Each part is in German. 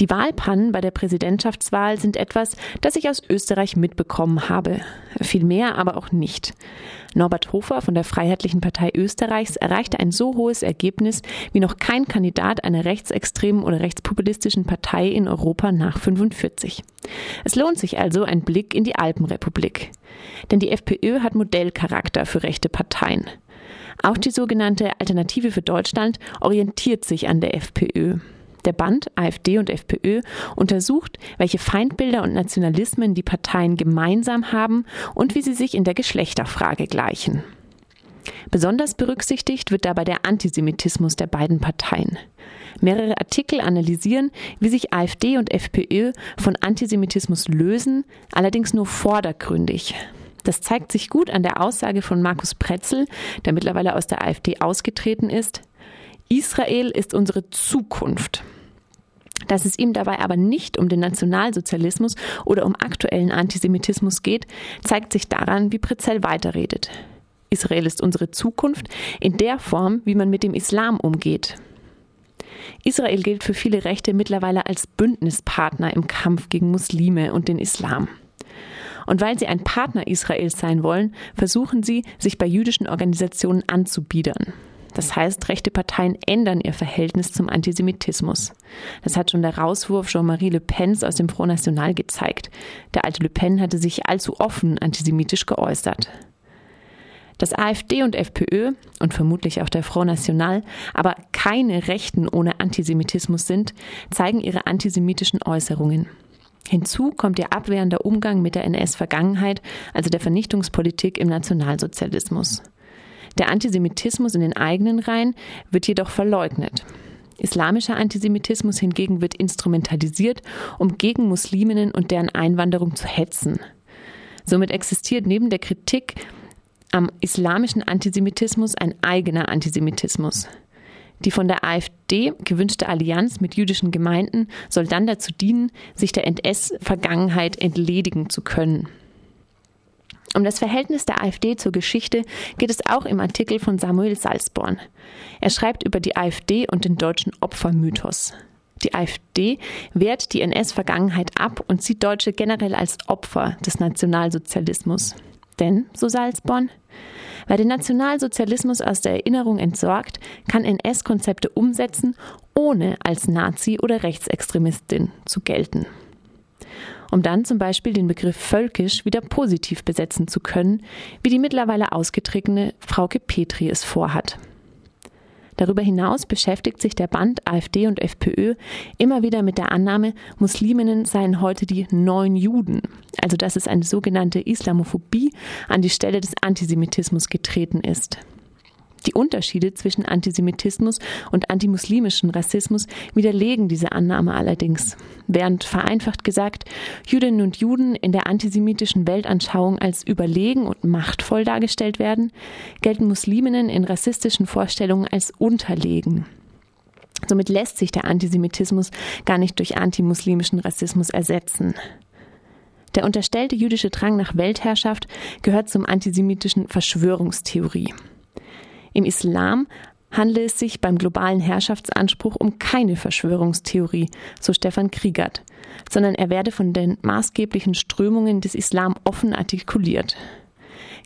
Die Wahlpannen bei der Präsidentschaftswahl sind etwas, das ich aus Österreich mitbekommen habe. Viel mehr aber auch nicht. Norbert Hofer von der Freiheitlichen Partei Österreichs erreichte ein so hohes Ergebnis wie noch kein Kandidat einer rechtsextremen oder rechtspopulistischen Partei in Europa nach 45. Es lohnt sich also ein Blick in die Alpenrepublik. Denn die FPÖ hat Modellcharakter für rechte Parteien. Auch die sogenannte Alternative für Deutschland orientiert sich an der FPÖ. Der Band AfD und FPÖ untersucht, welche Feindbilder und Nationalismen die Parteien gemeinsam haben und wie sie sich in der Geschlechterfrage gleichen. Besonders berücksichtigt wird dabei der Antisemitismus der beiden Parteien. Mehrere Artikel analysieren, wie sich AfD und FPÖ von Antisemitismus lösen, allerdings nur vordergründig. Das zeigt sich gut an der Aussage von Markus Pretzel, der mittlerweile aus der AfD ausgetreten ist. Israel ist unsere Zukunft. Dass es ihm dabei aber nicht um den Nationalsozialismus oder um aktuellen Antisemitismus geht, zeigt sich daran, wie Prezell weiterredet. Israel ist unsere Zukunft in der Form, wie man mit dem Islam umgeht. Israel gilt für viele Rechte mittlerweile als Bündnispartner im Kampf gegen Muslime und den Islam. Und weil sie ein Partner Israels sein wollen, versuchen sie, sich bei jüdischen Organisationen anzubiedern. Das heißt, rechte Parteien ändern ihr Verhältnis zum Antisemitismus. Das hat schon der Rauswurf Jean-Marie Le Pens aus dem Front National gezeigt. Der alte Le Pen hatte sich allzu offen antisemitisch geäußert. Dass AfD und FPÖ und vermutlich auch der Front National aber keine Rechten ohne Antisemitismus sind, zeigen ihre antisemitischen Äußerungen. Hinzu kommt ihr abwehrender Umgang mit der NS-Vergangenheit, also der Vernichtungspolitik im Nationalsozialismus. Der Antisemitismus in den eigenen Reihen wird jedoch verleugnet. Islamischer Antisemitismus hingegen wird instrumentalisiert, um gegen Musliminnen und deren Einwanderung zu hetzen. Somit existiert neben der Kritik am islamischen Antisemitismus ein eigener Antisemitismus. Die von der AfD gewünschte Allianz mit jüdischen Gemeinden soll dann dazu dienen, sich der NS-Vergangenheit entledigen zu können. Um das Verhältnis der AfD zur Geschichte geht es auch im Artikel von Samuel Salzborn. Er schreibt über die AfD und den deutschen Opfermythos. Die AfD wehrt die NS-Vergangenheit ab und sieht Deutsche generell als Opfer des Nationalsozialismus. Denn, so Salzborn, wer den Nationalsozialismus aus der Erinnerung entsorgt, kann NS-Konzepte umsetzen, ohne als Nazi oder Rechtsextremistin zu gelten um dann zum Beispiel den Begriff völkisch wieder positiv besetzen zu können, wie die mittlerweile ausgetretene Frauke Petri es vorhat. Darüber hinaus beschäftigt sich der Band AfD und FPÖ immer wieder mit der Annahme, Musliminnen seien heute die neuen Juden, also dass es eine sogenannte Islamophobie an die Stelle des Antisemitismus getreten ist. Die Unterschiede zwischen Antisemitismus und antimuslimischen Rassismus widerlegen diese Annahme allerdings. Während vereinfacht gesagt Jüdinnen und Juden in der antisemitischen Weltanschauung als überlegen und machtvoll dargestellt werden, gelten Musliminnen in rassistischen Vorstellungen als unterlegen. Somit lässt sich der Antisemitismus gar nicht durch antimuslimischen Rassismus ersetzen. Der unterstellte jüdische Drang nach Weltherrschaft gehört zum antisemitischen Verschwörungstheorie. Im Islam handle es sich beim globalen Herrschaftsanspruch um keine Verschwörungstheorie, so Stefan Kriegert, sondern er werde von den maßgeblichen Strömungen des Islam offen artikuliert.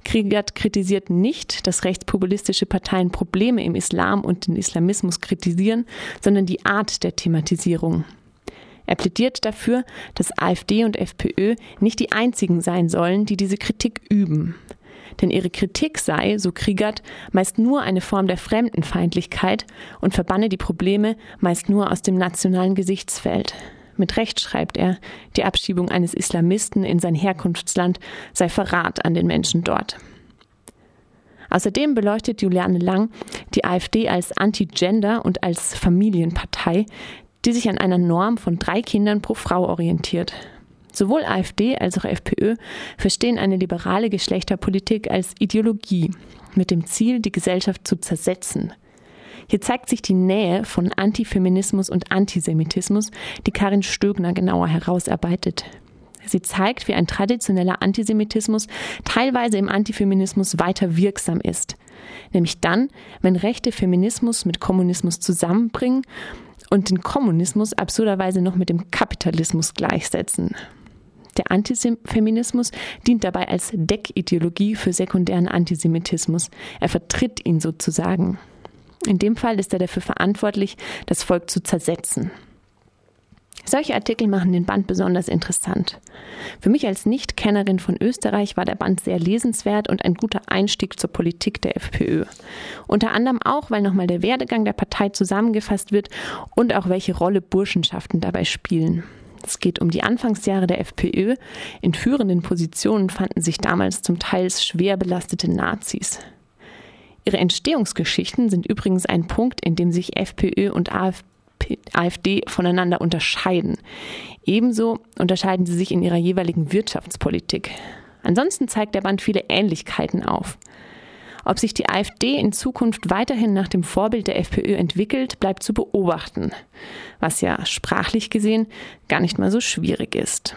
Kriegert kritisiert nicht, dass rechtspopulistische Parteien Probleme im Islam und den Islamismus kritisieren, sondern die Art der Thematisierung. Er plädiert dafür, dass AfD und FPÖ nicht die einzigen sein sollen, die diese Kritik üben denn ihre Kritik sei, so Kriegert, meist nur eine Form der Fremdenfeindlichkeit und verbanne die Probleme meist nur aus dem nationalen Gesichtsfeld. Mit Recht schreibt er, die Abschiebung eines Islamisten in sein Herkunftsland sei Verrat an den Menschen dort. Außerdem beleuchtet Juliane Lang die AfD als Anti-Gender und als Familienpartei, die sich an einer Norm von drei Kindern pro Frau orientiert. Sowohl AfD als auch FPÖ verstehen eine liberale Geschlechterpolitik als Ideologie mit dem Ziel, die Gesellschaft zu zersetzen. Hier zeigt sich die Nähe von Antifeminismus und Antisemitismus, die Karin Stögner genauer herausarbeitet. Sie zeigt, wie ein traditioneller Antisemitismus teilweise im Antifeminismus weiter wirksam ist. Nämlich dann, wenn rechte Feminismus mit Kommunismus zusammenbringen und den Kommunismus absurderweise noch mit dem Kapitalismus gleichsetzen. Der Antifeminismus dient dabei als Deckideologie für sekundären Antisemitismus. Er vertritt ihn sozusagen. In dem Fall ist er dafür verantwortlich, das Volk zu zersetzen. Solche Artikel machen den Band besonders interessant. Für mich als Nicht-Kennerin von Österreich war der Band sehr lesenswert und ein guter Einstieg zur Politik der FPÖ. Unter anderem auch, weil nochmal der Werdegang der Partei zusammengefasst wird und auch welche Rolle Burschenschaften dabei spielen. Es geht um die Anfangsjahre der FPÖ. In führenden Positionen fanden sich damals zum Teil schwer belastete Nazis. Ihre Entstehungsgeschichten sind übrigens ein Punkt, in dem sich FPÖ und AfD voneinander unterscheiden. Ebenso unterscheiden sie sich in ihrer jeweiligen Wirtschaftspolitik. Ansonsten zeigt der Band viele Ähnlichkeiten auf. Ob sich die AfD in Zukunft weiterhin nach dem Vorbild der FPÖ entwickelt, bleibt zu beobachten, was ja sprachlich gesehen gar nicht mal so schwierig ist.